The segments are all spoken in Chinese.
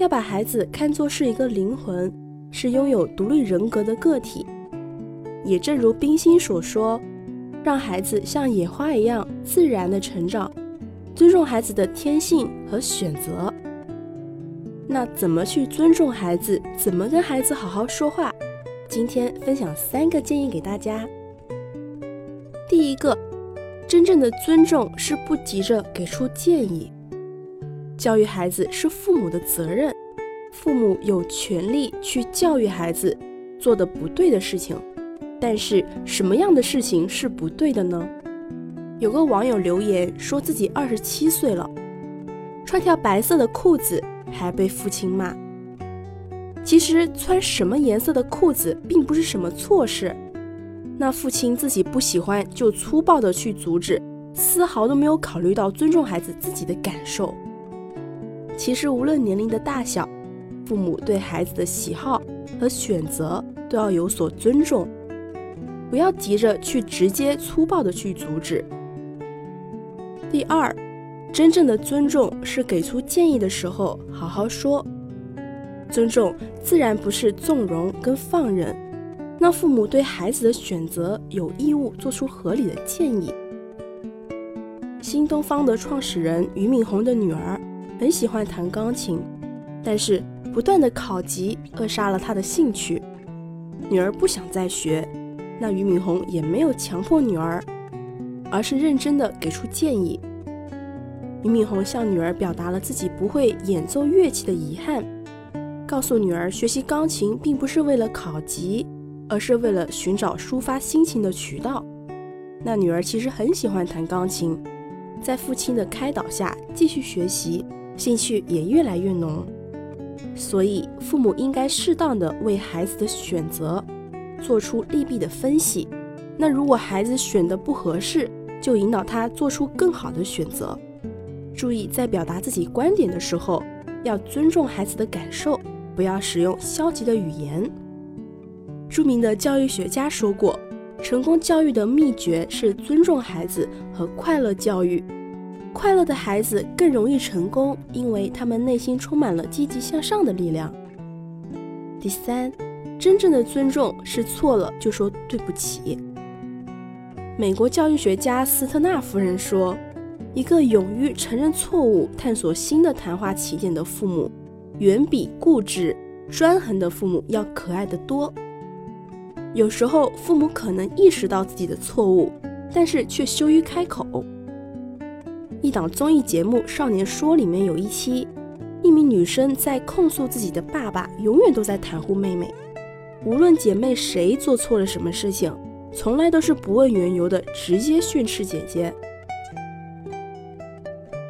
要把孩子看作是一个灵魂，是拥有独立人格的个体。也正如冰心所说，让孩子像野花一样自然的成长，尊重孩子的天性和选择。那怎么去尊重孩子？怎么跟孩子好好说话？今天分享三个建议给大家。第一个。真正的尊重是不急着给出建议。教育孩子是父母的责任，父母有权利去教育孩子做的不对的事情。但是什么样的事情是不对的呢？有个网友留言说自己二十七岁了，穿条白色的裤子还被父亲骂。其实穿什么颜色的裤子并不是什么错事。那父亲自己不喜欢，就粗暴的去阻止，丝毫都没有考虑到尊重孩子自己的感受。其实无论年龄的大小，父母对孩子的喜好和选择都要有所尊重，不要急着去直接粗暴的去阻止。第二，真正的尊重是给出建议的时候好好说，尊重自然不是纵容跟放任。那父母对孩子的选择有义务做出合理的建议。新东方的创始人俞敏洪的女儿很喜欢弹钢琴，但是不断的考级扼杀了她的兴趣。女儿不想再学，那俞敏洪也没有强迫女儿，而是认真的给出建议。俞敏洪向女儿表达了自己不会演奏乐器的遗憾，告诉女儿学习钢琴并不是为了考级。而是为了寻找抒发心情的渠道。那女儿其实很喜欢弹钢琴，在父亲的开导下继续学习，兴趣也越来越浓。所以，父母应该适当的为孩子的选择做出利弊的分析。那如果孩子选的不合适，就引导他做出更好的选择。注意在表达自己观点的时候，要尊重孩子的感受，不要使用消极的语言。著名的教育学家说过，成功教育的秘诀是尊重孩子和快乐教育。快乐的孩子更容易成功，因为他们内心充满了积极向上的力量。第三，真正的尊重是错了就说对不起。美国教育学家斯特纳夫人说：“一个勇于承认错误、探索新的谈话起点的父母，远比固执专横的父母要可爱得多。”有时候，父母可能意识到自己的错误，但是却羞于开口。一档综艺节目《少年说》里面有一期，一名女生在控诉自己的爸爸永远都在袒护妹妹，无论姐妹谁做错了什么事情，从来都是不问缘由的直接训斥姐姐。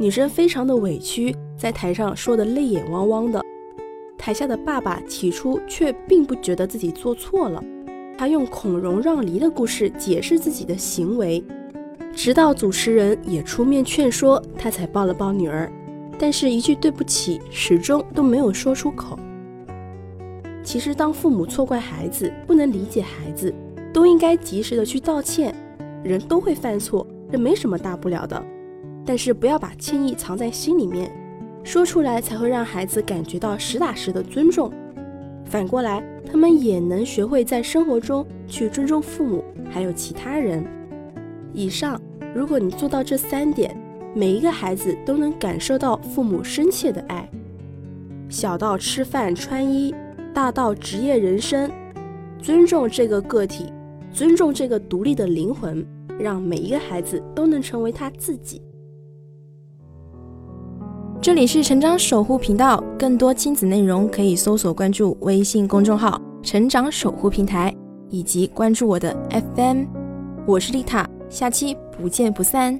女生非常的委屈，在台上说的泪眼汪汪的，台下的爸爸起初却并不觉得自己做错了。他用孔融让梨的故事解释自己的行为，直到主持人也出面劝说，他才抱了抱女儿，但是一句对不起始终都没有说出口。其实，当父母错怪孩子、不能理解孩子，都应该及时的去道歉。人都会犯错，这没什么大不了的，但是不要把歉意藏在心里面，说出来才会让孩子感觉到实打实的尊重。反过来，他们也能学会在生活中去尊重父母，还有其他人。以上，如果你做到这三点，每一个孩子都能感受到父母深切的爱。小到吃饭穿衣，大到职业人生，尊重这个个体，尊重这个独立的灵魂，让每一个孩子都能成为他自己。这里是成长守护频道，更多亲子内容可以搜索关注微信公众号“成长守护平台”，以及关注我的 FM。我是丽塔，下期不见不散。